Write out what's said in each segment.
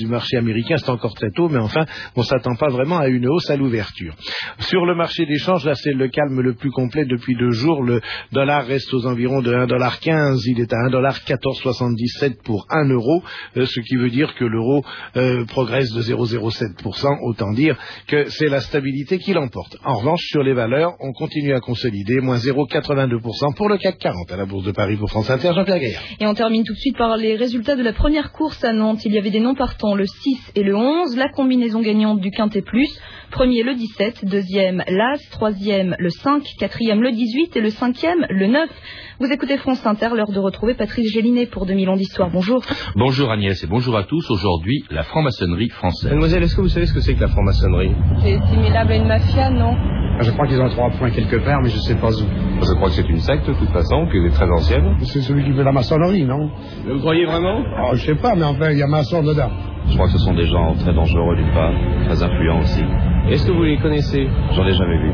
du marché américain, c'est encore très tôt, mais enfin, on s'attend pas vraiment à une hausse à l'ouverture. Sur le marché des changes, là, c'est le calme le plus complet depuis deux jours. Le dollar reste aux environs de 1,15$. Il est à 1,1477$ pour 1 euro, euh, ce qui veut dire que l'euro euh, progresse de 0,07%. Autant dire que c'est la stabilité qui l'emporte. En revanche, sur les valeurs, on continue à consolider, moins 0,82% pour le CAC 40 à la Bourse de Paris pour France Inter. Jean-Pierre Gaillard. Et on termine tout de suite par les résultats de la première course à Nantes. Il y avait des noms partants, le 6 et le 11, la combinaison gagnante du Quintet Plus. Premier le 17, deuxième l'As, troisième le 5, quatrième le 18 et le cinquième le 9. Vous écoutez France Inter, l'heure de retrouver Patrice Gélinet pour 2000 ans d'histoire. Bonjour. Bonjour Agnès et bonjour à tous. Aujourd'hui, la franc-maçonnerie française. Mademoiselle, est-ce que vous savez ce que c'est que la franc-maçonnerie? C'est similable à une mafia, non? Je crois qu'ils ont trois points quelque part, mais je sais pas où. Je crois que c'est une secte, de toute façon, qui est très ancienne. C'est celui qui fait la maçonnerie, non? Vous croyez vraiment? Oh, Je sais pas, mais enfin, il y a maçon dedans. Je crois que ce sont des gens très dangereux d'une part, très influents aussi. Est-ce que vous les connaissez? J'en ai jamais vu.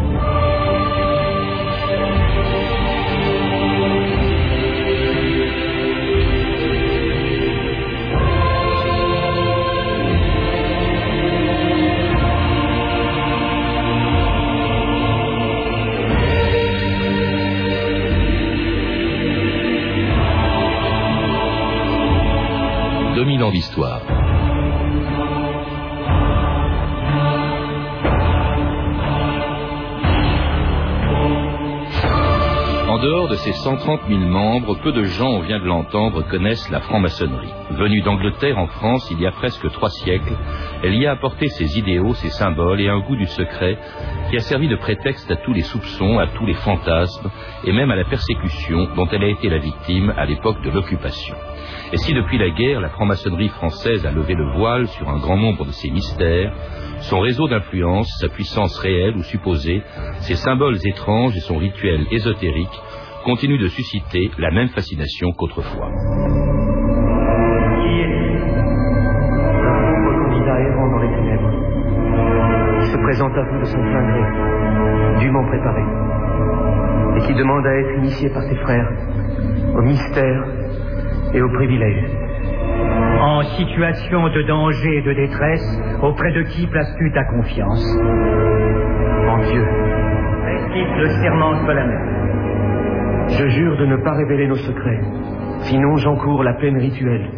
ans d'histoire. De ses 130 000 membres, peu de gens, on vient de l'entendre, connaissent la franc-maçonnerie. Venue d'Angleterre en France il y a presque trois siècles, elle y a apporté ses idéaux, ses symboles et un goût du secret qui a servi de prétexte à tous les soupçons, à tous les fantasmes et même à la persécution dont elle a été la victime à l'époque de l'occupation. Et si depuis la guerre, la franc-maçonnerie française a levé le voile sur un grand nombre de ses mystères, son réseau d'influence, sa puissance réelle ou supposée, ses symboles étranges et son rituel ésotérique continuent de susciter la même fascination qu'autrefois. Qui est Le candidat errant dans les ténèbres, qui se présente à vous de son plein gré, dûment préparé, et qui demande à être initié par ses frères au mystère et aux privilèges. En situation de danger et de détresse, auprès de qui places-tu ta confiance? En Dieu. Récite le serment solennel. Je jure de ne pas révéler nos secrets, sinon j'encours la peine rituelle.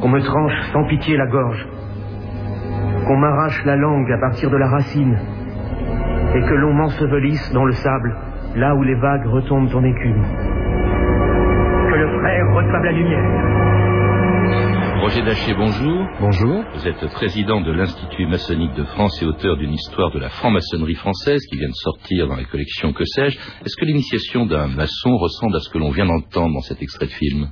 Qu'on me tranche sans pitié la gorge, qu'on m'arrache la langue à partir de la racine, et que l'on m'ensevelisse dans le sable, là où les vagues retombent en écume. Que le frère reçoive la lumière. Roger Daché, bonjour. Bonjour. Vous êtes président de l'Institut maçonnique de France et auteur d'une histoire de la franc-maçonnerie française qui vient de sortir dans la collection Que sais-je. Est-ce que l'initiation d'un maçon ressemble à ce que l'on vient d'entendre dans cet extrait de film?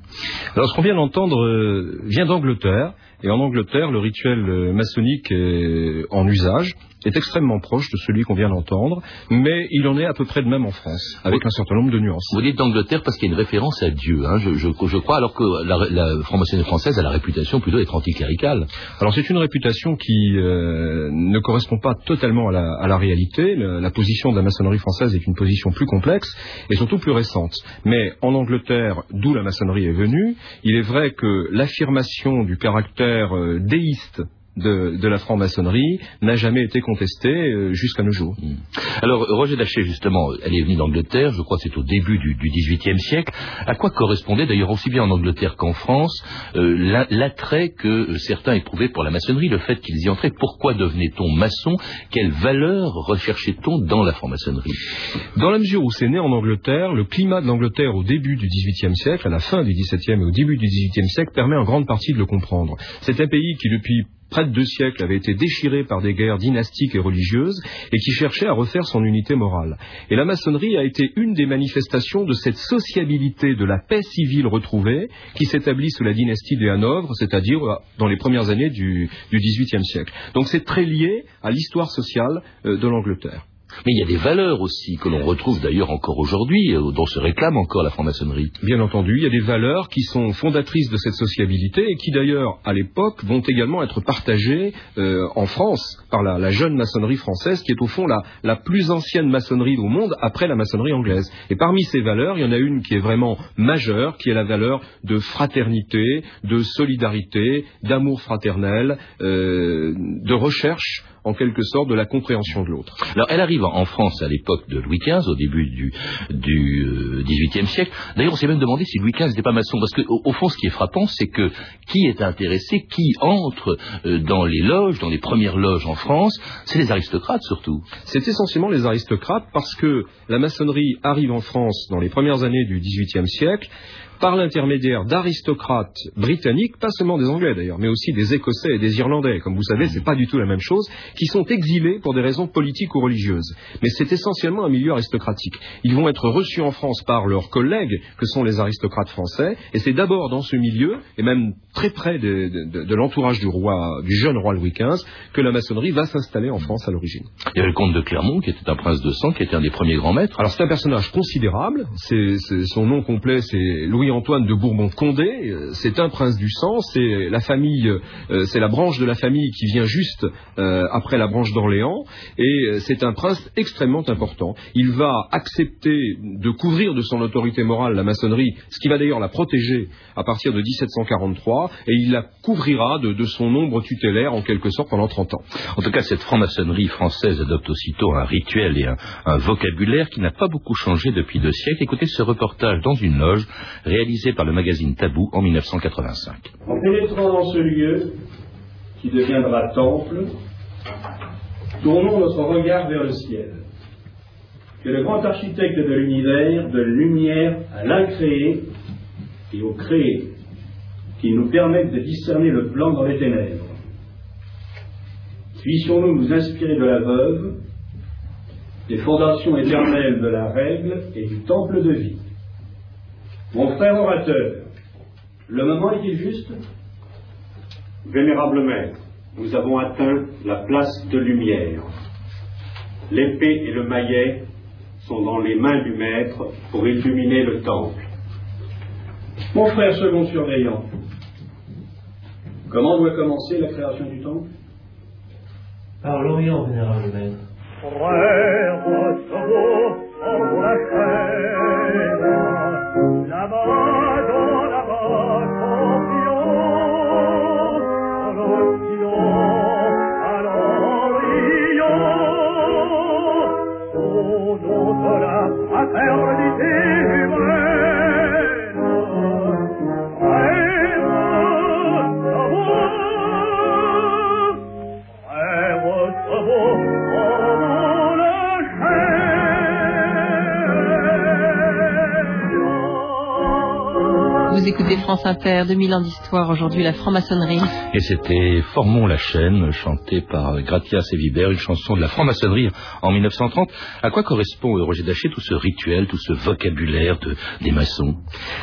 Alors, ce qu'on vient d'entendre euh, vient d'Angleterre. Et en Angleterre, le rituel euh, maçonnique est en usage est extrêmement proche de celui qu'on vient d'entendre, mais il en est à peu près de même en France, avec un certain nombre de nuances. Vous dites d'Angleterre parce qu'il y a une référence à Dieu, hein, je, je, je, crois, alors que la, la franc-maçonnerie française a la réputation plutôt d'être anticléricale. Alors c'est une réputation qui euh, ne correspond pas totalement à la, à la réalité. La, la, position de la maçonnerie française est une position plus complexe et surtout plus récente. Mais en Angleterre, d'où la maçonnerie est venue, il est vrai que l'affirmation du caractère euh, déiste de, de la franc-maçonnerie n'a jamais été contestée euh, jusqu'à nos jours. Mmh. Alors, Roger Daché, justement, elle est venue d'Angleterre, je crois que c'est au début du, du XVIIIe siècle. À quoi correspondait, d'ailleurs aussi bien en Angleterre qu'en France, euh, l'attrait que certains éprouvaient pour la maçonnerie, le fait qu'ils y entraient? Pourquoi devenait-on maçon? Quelle valeur recherchait-on dans la franc-maçonnerie? Dans la mesure où c'est né en Angleterre, le climat de l'Angleterre au début du XVIIIe siècle, à la fin du XVIIe et au début du XVIIIe siècle, permet en grande partie de le comprendre. C'est un pays qui, depuis près de deux siècles, avait été déchiré par des guerres dynastiques et religieuses et qui cherchait à refaire son unité morale. Et la maçonnerie a été une des manifestations de cette sociabilité de la paix civile retrouvée qui s'établit sous la dynastie des Hanovre, c'est-à-dire dans les premières années du, XVIIIe siècle. Donc c'est très lié à l'histoire sociale euh, de l'Angleterre. Mais il y a des valeurs aussi que l'on retrouve d'ailleurs encore aujourd'hui, euh, dont se réclame encore la franc-maçonnerie. Bien entendu, il y a des valeurs qui sont fondatrices de cette sociabilité et qui d'ailleurs, à l'époque, vont également être partagées euh, en France par la, la, jeune maçonnerie française, qui est au fond la, la, plus ancienne maçonnerie au monde après la maçonnerie anglaise. Et parmi ces valeurs, il y en a une qui est vraiment majeure, qui est la valeur de fraternité, de solidarité, d'amour fraternel, euh, de recherche en quelque sorte de la compréhension de l'autre. Alors elle arrive en France à l'époque de Louis XV, au début du, du XVIIIe siècle. D'ailleurs, on s'est même demandé si Louis XV n'était pas maçon, parce qu'au au fond, ce qui est frappant, c'est que qui est intéressé, qui entre euh, dans les loges, dans les premières loges en France, c'est les aristocrates surtout. C'est essentiellement les aristocrates parce que la maçonnerie arrive en France dans les premières années du XVIIIe siècle par l'intermédiaire d'aristocrates britanniques, pas seulement des Anglais d'ailleurs, mais aussi des Écossais et des Irlandais. Comme vous savez, c'est pas du tout la même chose, qui sont exilés pour des raisons politiques ou religieuses. Mais c'est essentiellement un milieu aristocratique. Ils vont être reçus en France par leurs collègues, que sont les aristocrates français, et c'est d'abord dans ce milieu, et même très près de, de, de l'entourage du roi, du jeune roi Louis XV, que la maçonnerie va s'installer en France à l'origine. Il y avait le comte de Clermont, qui était un prince de sang, qui était un des premiers grands maîtres. Alors c'est un personnage considérable. C'est, son nom complet, c'est Louis Antoine de Bourbon-Condé, c'est un prince du sang, c'est la famille, c'est la branche de la famille qui vient juste après la branche d'Orléans, et c'est un prince extrêmement important. Il va accepter de couvrir de son autorité morale la maçonnerie, ce qui va d'ailleurs la protéger à partir de 1743, et il la couvrira de, son ombre tutélaire en quelque sorte pendant 30 ans. En tout cas, cette franc-maçonnerie française adopte aussitôt un rituel et un vocabulaire qui n'a pas beaucoup changé depuis deux siècles. Écoutez ce reportage dans une loge réalisé par le magazine Tabou en 1985. En pénétrant dans ce lieu, qui deviendra temple, tournons notre regard vers le ciel. Que le grand architecte de l'univers donne lumière à l'incréé et au créé, qui nous permettent de discerner le plan dans les ténèbres. Puissions-nous nous inspirer de la veuve, des fondations éternelles de la règle et du temple de vie. Mon frère orateur, le moment est-il juste? Vénérable maître, nous avons atteint la place de lumière. L'épée et le maillet sont dans les mains du maître pour illuminer le temple. Mon frère second surveillant, comment doit commencer la création du temple? Par l'Orient, vénérable maître. Frère, second, en France Inter, 2000 ans d'histoire, aujourd'hui la franc-maçonnerie. Et c'était Formons la chaîne, chanté par Gratias et Vibert, une chanson de la franc-maçonnerie en 1930. À quoi correspond, euh, Roger Daché, tout ce rituel, tout ce vocabulaire de, des maçons?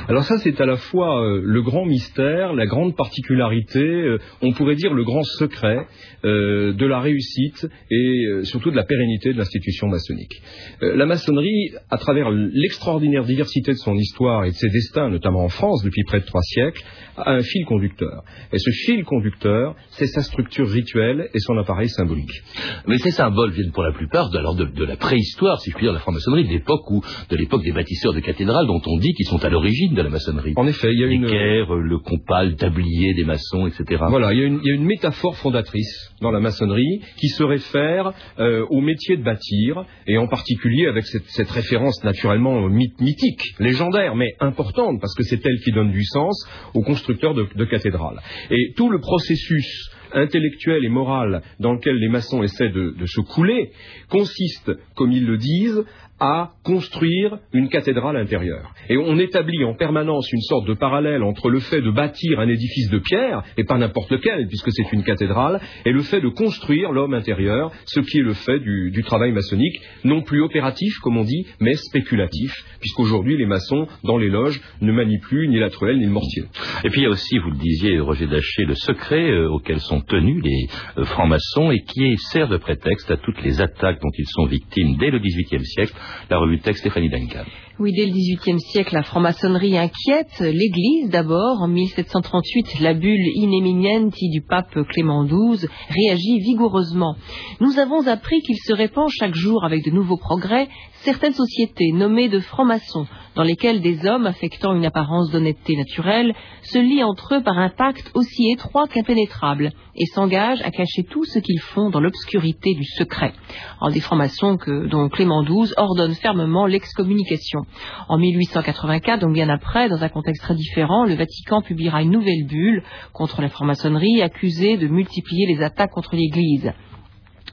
Alors ça, c'est à la fois euh, le grand mystère, la grande particularité, euh, on pourrait dire le grand secret euh, de la réussite et euh, surtout de la pérennité de l'institution maçonnique. Euh, la maçonnerie, à travers l'extraordinaire diversité de son histoire et de ses destins, notamment en France depuis près de trois siècles, a un fil conducteur. Et ce fil conducteur, c'est sa structure rituelle et son appareil symbolique. Mais ces symboles viennent pour la plupart de, alors de, de la préhistoire, si je puis dire, de la franc-maçonnerie, de l'époque où, de l'époque des bâtisseurs de cathédrales, dont on dit qu'ils sont à l'origine de la maçonnerie. En effet, il y a une... L'équerre, le compas, le tablier des maçons, etc. Voilà, il y a une, il y a une métaphore fondatrice dans la maçonnerie qui se réfère euh, au métier de bâtir, et en particulier avec cette, cette référence naturellement myth, mythique, légendaire, mais importante, parce que c'est elle qui donne du sens aux constructeurs de, cathédrales. Et tout le processus intellectuel et moral dans lequel les maçons essaient de se couler consiste, comme ils le disent, à construire une cathédrale intérieure. Et on établit en permanence une sorte de parallèle entre le fait de bâtir un édifice de pierre, et pas n'importe lequel, puisque c'est une cathédrale, et le fait de construire l'homme intérieur, ce qui est le fait du, travail maçonnique, non plus opératif, comme on dit, mais spéculatif, puisqu'aujourd'hui les maçons, dans les loges, ne manient plus ni la truelle ni le mortier. Et puis il y a aussi, vous le disiez, Roger Daché, le secret euh, auquel sont tenus les euh, francs-maçons et qui sert de prétexte à toutes les attaques dont ils sont victimes dès le XVIIIe siècle la revue de texte Stéphanie Duncan. Oui, dès le XVIIIe siècle, la franc-maçonnerie inquiète l'Église d'abord. En 1738, la bulle Ineminienti du pape Clément XII réagit vigoureusement. Nous avons appris qu'il se répand chaque jour avec de nouveaux progrès certaines sociétés nommées de francs-maçons, dans lesquelles des hommes affectant une apparence d'honnêteté naturelle se lient entre eux par un pacte aussi étroit qu'impénétrable et s'engagent à cacher tout ce qu'ils font dans l'obscurité du secret. En des francs-maçons dont Clément XII ordonne fermement l'excommunication. En 1884, donc bien après, dans un contexte très différent, le Vatican publiera une nouvelle bulle contre la franc-maçonnerie accusée de multiplier les attaques contre l'Église.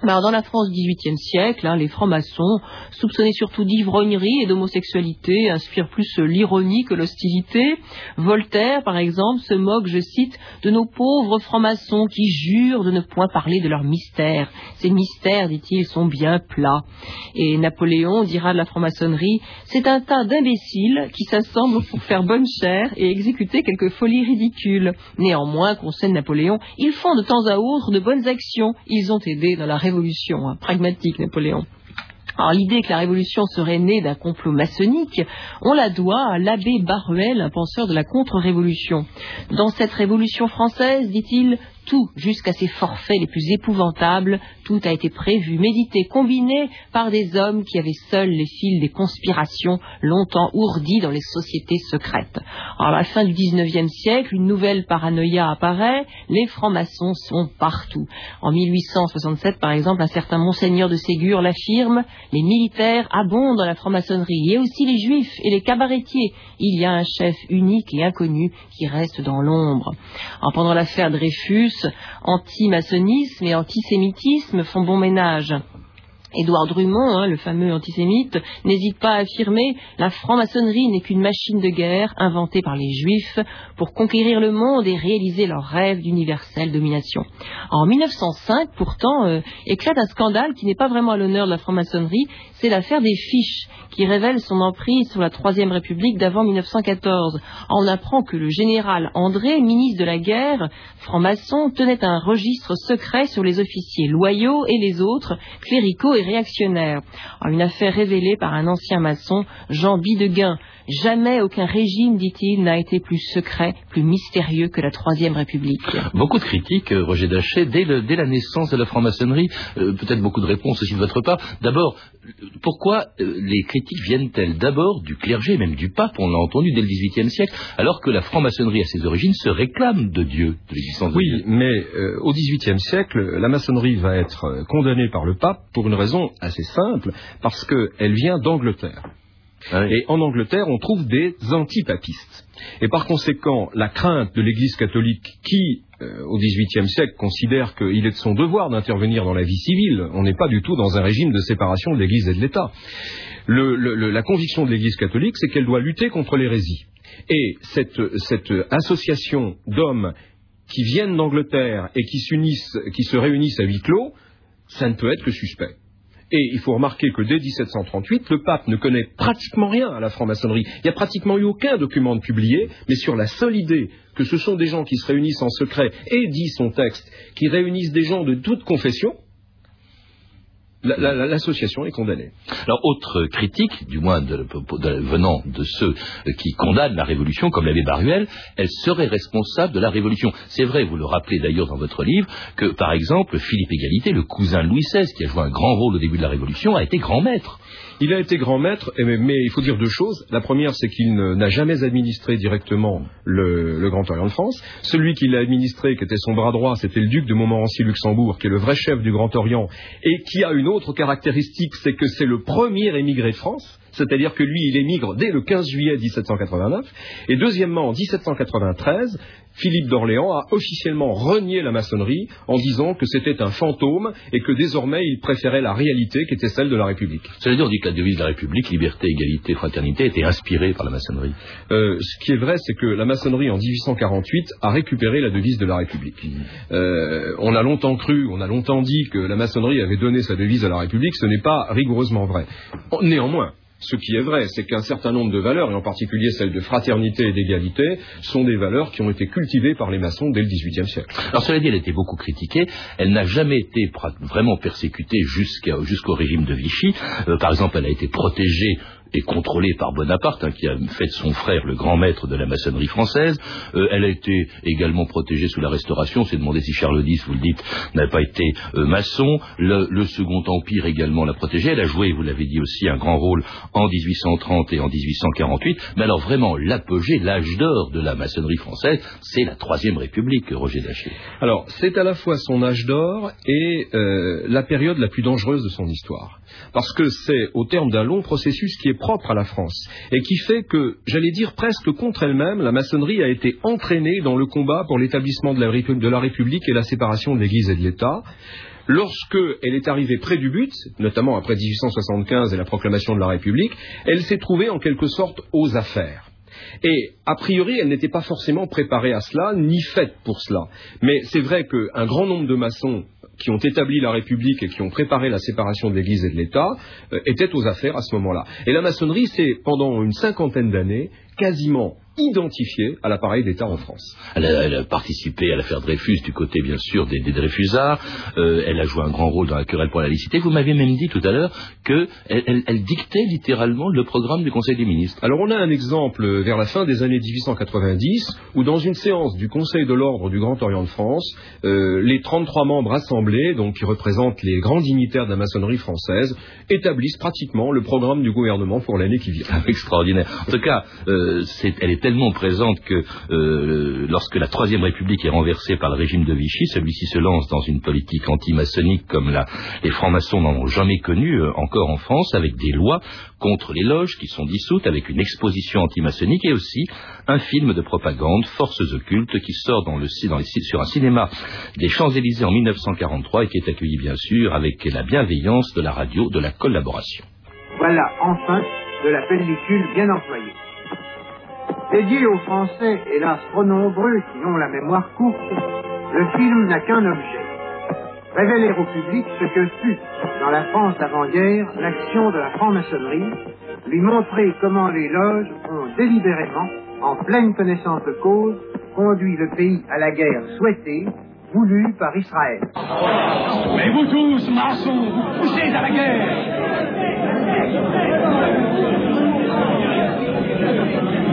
Alors, dans la France du XVIIIe siècle, hein, les francs-maçons, soupçonnés surtout d'ivrognerie et d'homosexualité, inspirent plus l'ironie que l'hostilité. Voltaire, par exemple, se moque, je cite, de nos pauvres francs-maçons qui jurent de ne point parler de leurs mystères. Ces mystères, dit-il, sont bien plats. Et Napoléon dira de la franc-maçonnerie, c'est un tas d'imbéciles qui s'assemblent pour faire bonne chère et exécuter quelques folies ridicules. Néanmoins, conseille Napoléon, ils font de temps à autre de bonnes actions. Ils ont aidé dans la révolution révolution, hein, pragmatique Napoléon. L'idée que la révolution serait née d'un complot maçonnique, on la doit à l'abbé Baruel, un penseur de la contre-révolution. Dans cette révolution française, dit-il, tout, jusqu'à ses forfaits les plus épouvantables, tout a été prévu, médité, combiné par des hommes qui avaient seuls les fils des conspirations longtemps ourdis dans les sociétés secrètes. à la fin du XIXe siècle, une nouvelle paranoïa apparaît, les francs-maçons sont partout. En 1867, par exemple, un certain monseigneur de Ségur l'affirme, les militaires abondent dans la franc-maçonnerie, et aussi les juifs et les cabaretiers. Il y a un chef unique et inconnu qui reste dans l'ombre. Pendant l'affaire Dreyfus, anti-maçonnisme et antisémitisme font bon ménage. Édouard Drummond, hein, le fameux antisémite, n'hésite pas à affirmer la franc-maçonnerie n'est qu'une machine de guerre inventée par les juifs pour conquérir le monde et réaliser leur rêve d'universelle domination. En 1905, pourtant, euh, éclate un scandale qui n'est pas vraiment à l'honneur de la franc-maçonnerie, c'est l'affaire des fiches qui révèle son emprise sur la Troisième République d'avant 1914. On apprend que le général André, ministre de la guerre, franc-maçon, tenait un registre secret sur les officiers loyaux et les autres, cléricaux et réactionnaire. une affaire révélée par un ancien maçon, Jean Bideguin. Jamais aucun régime, dit-il, n'a été plus secret, plus mystérieux que la Troisième République. Beaucoup de critiques, euh, Roger Dachet, dès, la naissance de la franc-maçonnerie, euh, peut-être beaucoup de réponses aussi de votre part. D'abord, pourquoi euh, les critiques viennent-elles d'abord du clergé, même du pape, on l'a entendu dès le XVIIIe siècle, alors que la franc-maçonnerie à ses origines se réclame de Dieu, de l'existence oui, de Dieu? Oui, mais au XVIIIe siècle, la maçonnerie va être condamnée par le pape pour une raison assez simple, parce qu'elle vient d'Angleterre. Et en Angleterre, on trouve des antipapistes. Et par conséquent, la crainte de l'Église catholique qui, euh, au XVIIIe siècle, considère qu'il est de son devoir d'intervenir dans la vie civile, on n'est pas du tout dans un régime de séparation de l'Église et de l'État. la conviction de l'Église catholique, c'est qu'elle doit lutter contre l'hérésie. Et cette, cette association d'hommes qui viennent d'Angleterre et qui, qui se réunissent à huis clos, ça ne peut être que suspect. Et il faut remarquer que dès 1738, le pape ne connaît pratiquement rien à la franc-maçonnerie. Il n'y a pratiquement eu aucun document de publié, mais sur la seule idée que ce sont des gens qui se réunissent en secret, et dit son texte, qui réunissent des gens de toute confession, l'association est condamnée. Alors, autre critique, du moins venant de ceux qui condamnent la Révolution, comme l'abbé Baruel, elle serait responsable de la Révolution. C'est vrai, vous le rappelez d'ailleurs dans votre livre, que par exemple, Philippe Égalité, le cousin de Louis XVI, qui a joué un grand rôle au début de la Révolution, a été grand maître. Il a été grand maître, mais il faut dire deux choses. La première, c'est qu'il n'a jamais administré directement le, Grand Orient de France. Celui qui l'a administré, qui était son bras droit, c'était le duc de Montmorency-Luxembourg, qui est le vrai chef du Grand Orient, et qui a une autre caractéristique, c'est que c'est le premier émigré de France. C'est-à-dire que lui, il émigre dès le 15 juillet 1789. Et deuxièmement, en 1793, Philippe d'Orléans a officiellement renié la maçonnerie en disant que c'était un fantôme et que désormais il préférait la réalité qui était celle de la République. Cela dire, on dit que la devise de la République, liberté, égalité, fraternité, était inspirée par la maçonnerie. Euh, ce qui est vrai, c'est que la maçonnerie en 1848 a récupéré la devise de la République. Euh, on a longtemps cru, on a longtemps dit que la maçonnerie avait donné sa devise à la République, ce n'est pas rigoureusement vrai. Néanmoins, ce qui est vrai, c'est qu'un certain nombre de valeurs, et en particulier celles de fraternité et d'égalité, sont des valeurs qui ont été cultivées par les maçons dès le XVIIIe siècle. Alors cela dit, elle a été beaucoup critiquée. Elle n'a jamais été vraiment persécutée jusqu'au régime de Vichy. Euh, par exemple, elle a été protégée et contrôlée par Bonaparte, hein, qui a fait de son frère le grand maître de la maçonnerie française. Euh, elle a été également protégée sous la Restauration. C'est demandé si Charles X, vous le dites, n'a pas été euh, maçon. Le, Second Empire également l'a protégée. Elle a joué, vous l'avez dit aussi, un grand rôle en 1830 et en 1848. Mais alors vraiment, l'apogée, l'âge d'or de la maçonnerie française, c'est la Troisième République, Roger Daché. Alors, c'est à la fois son âge d'or et euh, la période la plus dangereuse de son histoire. Parce que c'est au terme d'un long processus qui est propre à la France et qui fait que, j'allais dire presque contre elle-même, la maçonnerie a été entraînée dans le combat pour l'établissement de la, République et la séparation de l'Église et de l'État. Lorsque elle est arrivée près du but, notamment après 1875 et la proclamation de la République, elle s'est trouvée en quelque sorte aux affaires. Et a priori, elle n'était pas forcément préparée à cela, ni faite pour cela. Mais c'est vrai qu'un grand nombre de maçons qui ont établi la République et qui ont préparé la séparation de l'Église et de l'État euh, étaient aux affaires à ce moment-là. Et la maçonnerie, c'est pendant une cinquantaine d'années quasiment identifiée à l'appareil d'État en France. Elle a, participé à l'affaire Dreyfus du côté, bien sûr, des, des Dreyfusards. Euh, elle a joué un grand rôle dans la querelle pour la licité. Vous m'aviez même dit tout à l'heure qu'elle elle, dictait littéralement le programme du Conseil des ministres. Alors on a un exemple vers la fin des années 1890 où dans une séance du Conseil de l'Ordre du Grand Orient de France, euh, les 33 membres assemblés, donc qui représentent les grands dignitaires de la maçonnerie française, établissent pratiquement le programme du gouvernement pour l'année qui vient. Extraordinaire. En tout cas, euh, elle est tellement présente que euh, lorsque la Troisième République est renversée par le régime de Vichy, celui-ci se lance dans une politique anti-maçonnique comme les francs-maçons n'en ont jamais connu euh, encore en France, avec des lois contre les loges qui sont dissoutes, avec une exposition anti-maçonnique et aussi un film de propagande, Forces occultes, qui sort dans le, dans les, sur un cinéma des Champs-Élysées en 1943 et qui est accueilli bien sûr avec la bienveillance de la radio, de la collaboration. Voilà enfin de la pellicule bien employée. Dédié aux Français, hélas trop nombreux, qui ont la mémoire courte, le film n'a qu'un objet. Révéler au public ce que fut, dans la France avant-guerre, l'action de la franc-maçonnerie, lui montrer comment les loges ont délibérément, en pleine connaissance de cause, conduit le pays à la guerre souhaitée, voulue par Israël. Mais vous tous, maçons, vous poussez à la guerre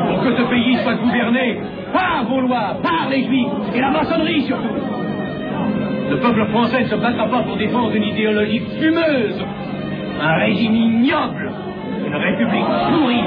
pour que ce pays soit gouverné par vos lois, par les juifs et la maçonnerie surtout. Le peuple français ne se battra pas pour défendre une idéologie fumeuse, un régime ignoble, une république pourrie.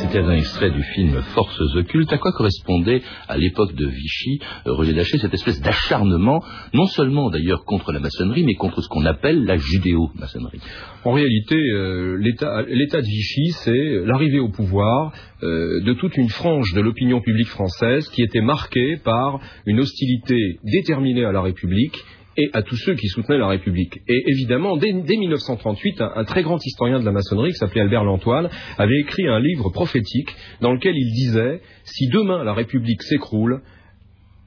C'était un extrait du film Forces occultes. À quoi correspondait à l'époque de Vichy, euh, Roger Daché, cette espèce d'acharnement, non seulement d'ailleurs contre la maçonnerie, mais contre ce qu'on appelle la judéo-maçonnerie? En réalité, euh, l'état de Vichy, c'est l'arrivée au pouvoir euh, de toute une frange de l'opinion publique française qui était marquée par une hostilité déterminée à la République et à tous ceux qui soutenaient la République. Et évidemment, dès, 1938, un, très grand historien de la maçonnerie, qui s'appelait Albert Lantoine, avait écrit un livre prophétique dans lequel il disait Si demain la République s'écroule,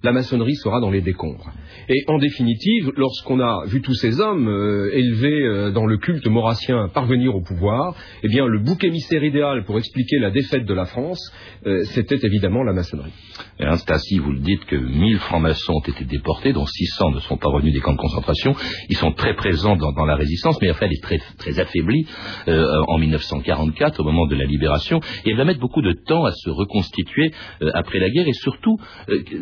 la maçonnerie sera dans les décombres. Et en définitive, lorsqu'on a vu tous ces hommes euh, élevés euh, dans le culte maurassien parvenir au pouvoir, eh bien le bouc émissaire idéal pour expliquer la défaite de la France, euh, c'était évidemment la maçonnerie. Et ainsi, vous le dites que 1000 francs-maçons ont été déportés, dont 600 ne sont pas revenus des camps de concentration. Ils sont très présents dans, la résistance, mais enfin, elle est très, très affaiblie en 1944, au moment de la libération, et elle va mettre beaucoup de temps à se reconstituer après la guerre, et surtout,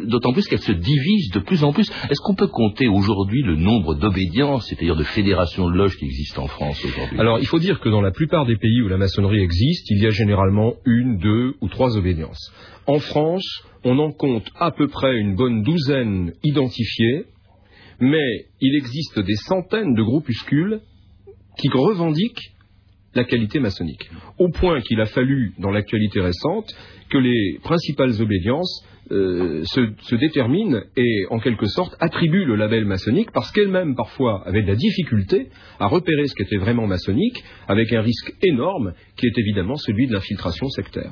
d'autant plus qu'elle se divise de plus en plus. Est-ce qu'on peut compter aujourd'hui le nombre d'obédiences, c'est-à-dire de fédérations de loges qui existent en France aujourd'hui? Alors, il faut dire que dans la plupart des pays où la maçonnerie existe, il y a généralement une, deux ou trois obédiences. En France, on en compte à peu près une bonne douzaine identifiées, mais il existe des centaines de groupuscules qui revendiquent la qualité maçonnique. Au point qu'il a fallu, dans l'actualité récente, que les principales obédiences euh, se, se, détermine et en quelque sorte attribue le label maçonnique parce qu'elle-même parfois avait de la difficulté à repérer ce qui était vraiment maçonnique avec un risque énorme qui est évidemment celui de l'infiltration sectaire.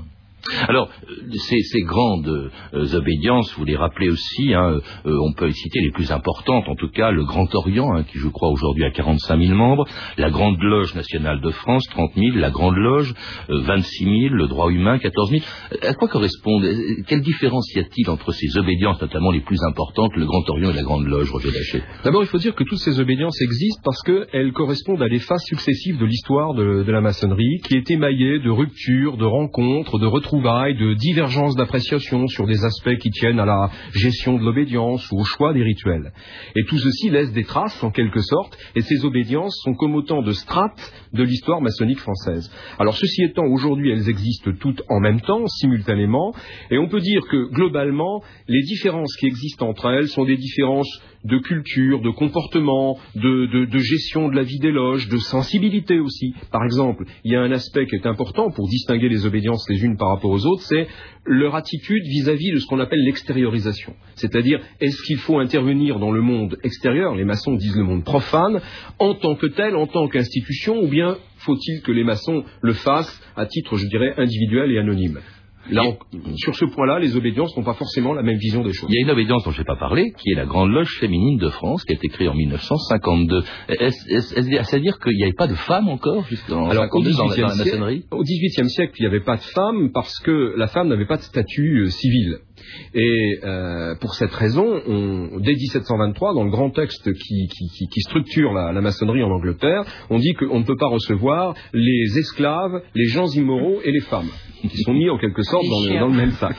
Alors, ces, ces grandes euh, obédiences, vous les rappelez aussi, hein, euh, on peut citer les plus importantes, en tout cas le Grand Orient, hein, qui je crois aujourd'hui a 45 000 membres, la Grande Loge nationale de France, 30 000, la Grande Loge, euh, 26 000, le droit humain, 14 000. À quoi correspondent, euh, quelle différence y a-t-il entre ces obédiences, notamment les plus importantes, le Grand Orient et la Grande Loge, Roger Daché D'abord, il faut dire que toutes ces obédiences existent parce qu'elles correspondent à des phases successives de l'histoire de, de la maçonnerie, qui est émaillée de ruptures, de rencontres, de retrouvailles de divergences d'appréciation sur des aspects qui tiennent à la gestion de l'obédience ou au choix des rituels. Et tout ceci laisse des traces, en quelque sorte, et ces obédiences sont comme autant de strates de l'histoire maçonnique française. Alors ceci étant, aujourd'hui, elles existent toutes en même temps, simultanément, et on peut dire que, globalement, les différences qui existent entre elles sont des différences de culture, de comportement, de, gestion de la vie des loges, de sensibilité aussi. Par exemple, il y a un aspect qui est important pour distinguer les obédiences les unes par rapport aux autres, c'est leur attitude vis-à-vis -vis de ce qu'on appelle l'extériorisation. C'est-à-dire, est-ce qu'il faut intervenir dans le monde extérieur, les maçons disent le monde profane, en tant que tel, en tant qu'institution, ou bien faut-il que les maçons le fassent à titre, je dirais, individuel et anonyme? Là, on, sur ce point-là, les obédiences n'ont pas forcément la même vision des choses. Il y a une obédience dont je n'ai pas parlé, qui est la Grande Loge féminine de France, qui a été créée en 1952. C'est-à-dire qu'il n'y avait pas de femmes encore jusqu'en Alors, au 18 dans, dans la maçonnerie? Au XVIIIe siècle, il n'y avait pas de femmes parce que la femme n'avait pas de statut euh, civil. Et euh, pour cette raison, on, dès 1723, dans le grand texte qui, qui, qui, qui structure la, la, maçonnerie en Angleterre, on dit qu'on ne peut pas recevoir les esclaves, les gens immoraux et les femmes, qui sont mis en quelque sorte dans le, dans le même sac.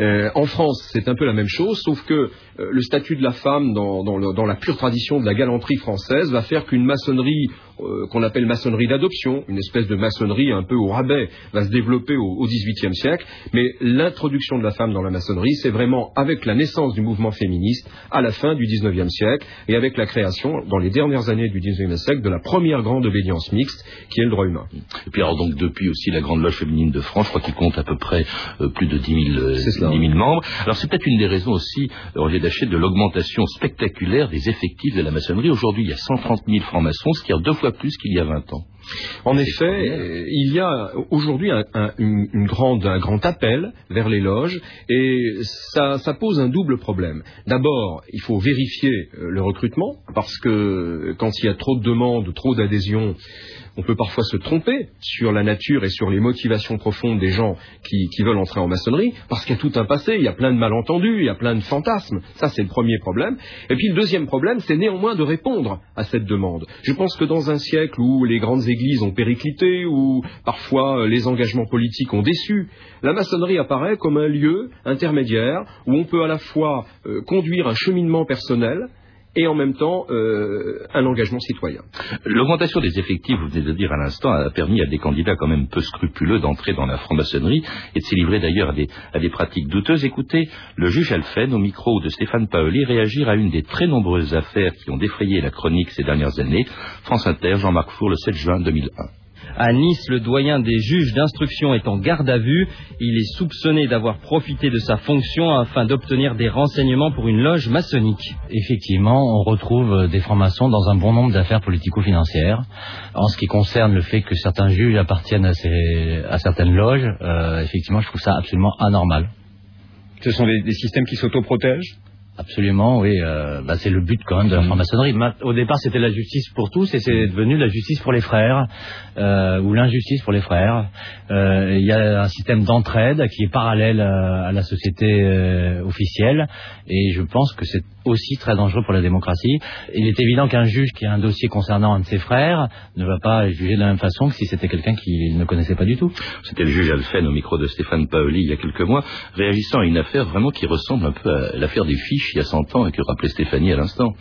Euh, en France, c'est un peu la même chose, sauf que le statut de la femme dans, dans, le, dans, la pure tradition de la galanterie française va faire qu'une maçonnerie euh, qu'on appelle maçonnerie d'adoption, une espèce de maçonnerie un peu au rabais, va se développer au XVIIIe siècle. Mais l'introduction de la femme dans la maçonnerie, c'est vraiment avec la naissance du mouvement féministe à la fin du XIXe siècle et avec la création, dans les dernières années du XIXe siècle, de la première grande obédience mixte, qui est le droit humain. Et puis alors donc depuis aussi la Grande Loge féminine de France, je crois qu'il compte à peu près euh, plus de 10 000, euh, 10 000 membres. Alors c'est peut-être une des raisons aussi, Roger De l'augmentation spectaculaire des effectifs de la maçonnerie. Aujourd'hui, il y a 130 000 francs-maçons, ce qui est deux fois plus qu'il y a 20 ans. En effet, il y a aujourd'hui un, un, une grande, un grand appel vers les loges et ça, ça pose un double problème. D'abord, il faut vérifier le recrutement parce que quand il y a trop de demandes, trop d'adhésions, on peut parfois se tromper sur la nature et sur les motivations profondes des gens qui, veulent entrer en maçonnerie, parce qu'il y a tout un passé, il y a plein de malentendus, il y a plein de fantasmes. Ça, c'est le premier problème. Et puis le deuxième problème, c'est néanmoins de répondre à cette demande. Je pense que dans un siècle où les grandes églises ont périclité, où parfois les engagements politiques ont déçu, la maçonnerie apparaît comme un lieu intermédiaire où on peut à la fois euh, conduire un cheminement personnel, et en même temps euh, un engagement citoyen. L'augmentation des effectifs, vous venez de dire à l'instant, a permis à des candidats quand même peu scrupuleux d'entrer dans la franc-maçonnerie et de s'y livrer d'ailleurs à des, pratiques douteuses. Écoutez, le juge Alphen, au micro de Stéphane Paoli, réagir à une des très nombreuses affaires qui ont défrayé la chronique ces dernières années. France Inter, Jean-Marc Four, le 7 juin 2001. À Nice, le doyen des juges d'instruction est en garde à vue. Il est soupçonné d'avoir profité de sa fonction afin d'obtenir des renseignements pour une loge maçonnique. Effectivement, on retrouve des francs-maçons dans un bon nombre d'affaires politico-financières. En ce qui concerne le fait que certains juges appartiennent à, ces, à certaines loges, euh, effectivement, je trouve ça absolument anormal. Ce sont des, des systèmes qui s'autoprotègent? Absolument, oui. Euh, bah, c'est le but quand même de la franc-maçonnerie. Au départ, c'était la justice pour tous et c'est devenu la justice pour les frères euh, ou l'injustice pour les frères. Euh, il y a un système d'entraide qui est parallèle à, à la société euh, officielle et je pense que c'est aussi très dangereux pour la démocratie. Il est évident qu'un juge qui a un dossier concernant un de ses frères ne va pas juger de la même façon que si c'était quelqu'un qu'il ne connaissait pas du tout. C'était le juge Alphen au micro de Stéphane Paoli il y a quelques mois, réagissant à une affaire vraiment qui ressemble un peu à l'affaire des fiches il y a 100 ans et que rappelait Stéphanie à l'instant.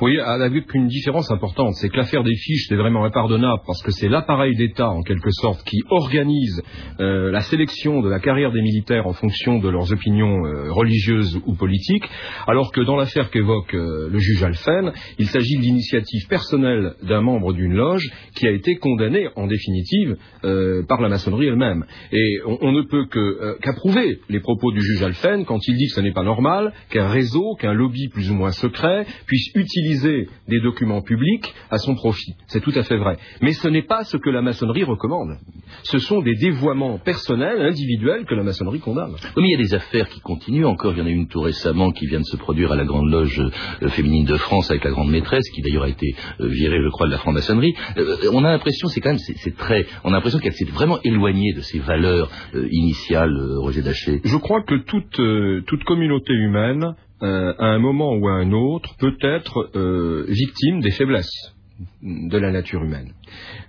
Oui, avec une différence importante, c'est que l'affaire des fiches c'est vraiment impardonnable parce que c'est l'appareil d'État en quelque sorte qui organise euh, la sélection de la carrière des militaires en fonction de leurs opinions euh, religieuses ou politiques, alors que dans l'affaire qu'évoque euh, le juge Alphen, il s'agit de l'initiative personnelle d'un membre d'une loge qui a été condamné en définitive euh, par la maçonnerie elle-même. Et on, on ne peut euh, qu'approuver les propos du juge Alphen quand il dit que ce n'est pas normal qu'un réseau, qu'un lobby plus ou moins secret puisse utiliser des documents publics à son profit. C'est tout à fait vrai. Mais ce n'est pas ce que la maçonnerie recommande. Ce sont des dévoiements personnels, individuels que la maçonnerie condamne. Oui, mais il y a des affaires qui continuent encore. Il y en a une tout récemment qui vient de se produire à la Grande Loge euh, féminine de France avec la Grande Maîtresse, qui d'ailleurs a été euh, virée, je crois, de la franc-maçonnerie. Euh, on a l'impression, c'est quand même, c'est c'est très, on a l'impression qu'elle s'est vraiment éloignée de ses valeurs euh, initiales, euh, Roger Daché. Je crois que toute, euh, toute communauté humaine, euh, à un moment ou à un autre, peut être euh, victime des faiblesses de la nature humaine.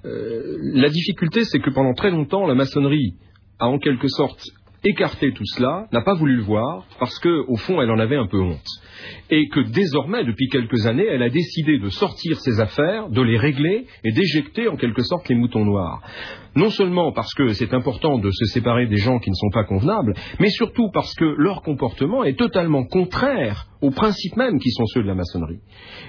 Euh, la difficulté, c'est que pendant très longtemps, la maçonnerie a en quelque sorte écarté tout cela, n'a pas voulu le voir, parce que au fond, elle en avait un peu honte. Et que désormais, depuis quelques années, elle a décidé de sortir ses affaires, de les régler et d'éjecter en quelque sorte les moutons noirs. Non seulement parce que c'est important de se séparer des gens qui ne sont pas convenables, mais surtout parce que leur comportement est totalement contraire aux principes mêmes qui sont ceux de la maçonnerie.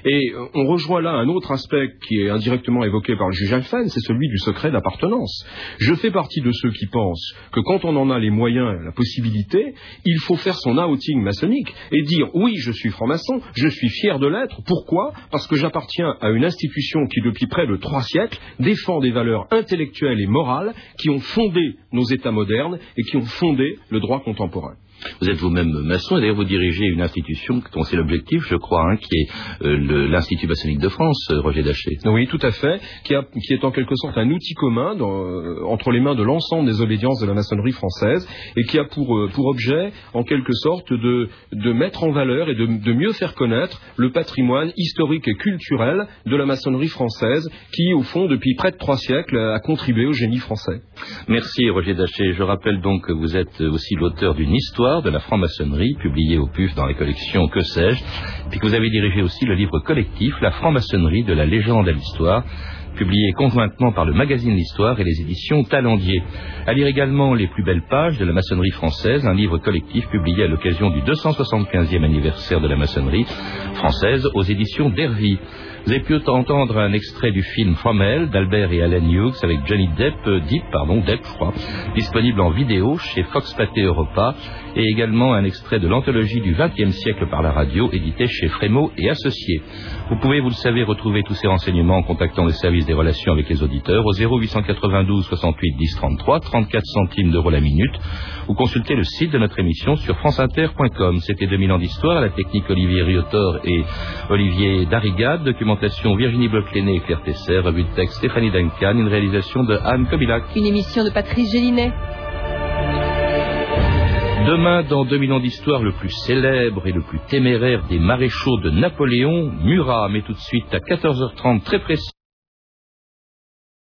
Et euh, on rejoint là un autre aspect qui est indirectement évoqué par le juge Alphen, c'est celui du secret d'appartenance. Je fais partie de ceux qui pensent que quand on en a les moyens, la possibilité, il faut faire son outing maçonnique et dire oui, je suis franc-maçon, je suis fier de l'être. Pourquoi? Parce que j'appartiens à une institution qui, depuis près de trois siècles, défend des valeurs intellectuelles et morales qui ont fondé nos États modernes et qui ont fondé le droit contemporain. Vous êtes vous-même maçon et d'ailleurs vous dirigez une institution dont c'est l'objectif, je crois, hein, qui est euh, l'Institut maçonnique de France, euh, Roger Daché. Oui, tout à fait, qui, a- qui est en quelque sorte un outil commun dans, euh, entre les mains de l'ensemble des obédiences de la maçonnerie française et qui a pour, pour objet, en quelque sorte, de, de mettre en valeur et de, de mieux faire connaître le patrimoine historique et culturel de la maçonnerie française qui, au fond, depuis près de trois siècles, a contribué au génie français. Merci Roger Daché. Je rappelle donc que vous êtes aussi l'auteur d'une histoire de la franc-maçonnerie publiée au PUF dans les collections Que sais-je, puis que vous avez dirigé aussi le livre collectif La franc-maçonnerie de la légende à l'histoire publié conjointement par le magazine L'Histoire et les éditions Talendier. À lire également Les plus belles pages de la maçonnerie française, un livre collectif publié à l'occasion du 275e anniversaire de la maçonnerie française aux éditions Dervy. Vous avez pu entendre un extrait du film From Hell d'Albert et Alan Hughes avec Johnny Depp, euh, Depp, pardon, Depp, je crois, disponible en vidéo chez Fox Pathé Europa, et également un extrait de l'anthologie du XXe siècle par la radio, édité chez Frémaux et Associés. Vous pouvez, vous le savez, retrouver tous ces renseignements en contactant le service des relations avec les auditeurs au 0892 68 10 33, 34 centimes d'euros la minute, ou consulter le site de notre émission sur franceinter.com. C'était 2000 ans d'histoire, à la technique Olivier Riotor et Olivier Darigade, documentation Virginie Bloch-Léné et Claire Tesser, revue de texte Stéphanie Duncan, une réalisation de Anne Kobilac. Une émission de Patrice Gélinet. Demain, dans 2000 ans d'histoire, le plus célèbre et le plus téméraire des maréchaux de Napoléon, Murat, mais tout de suite à 14h30 très précis.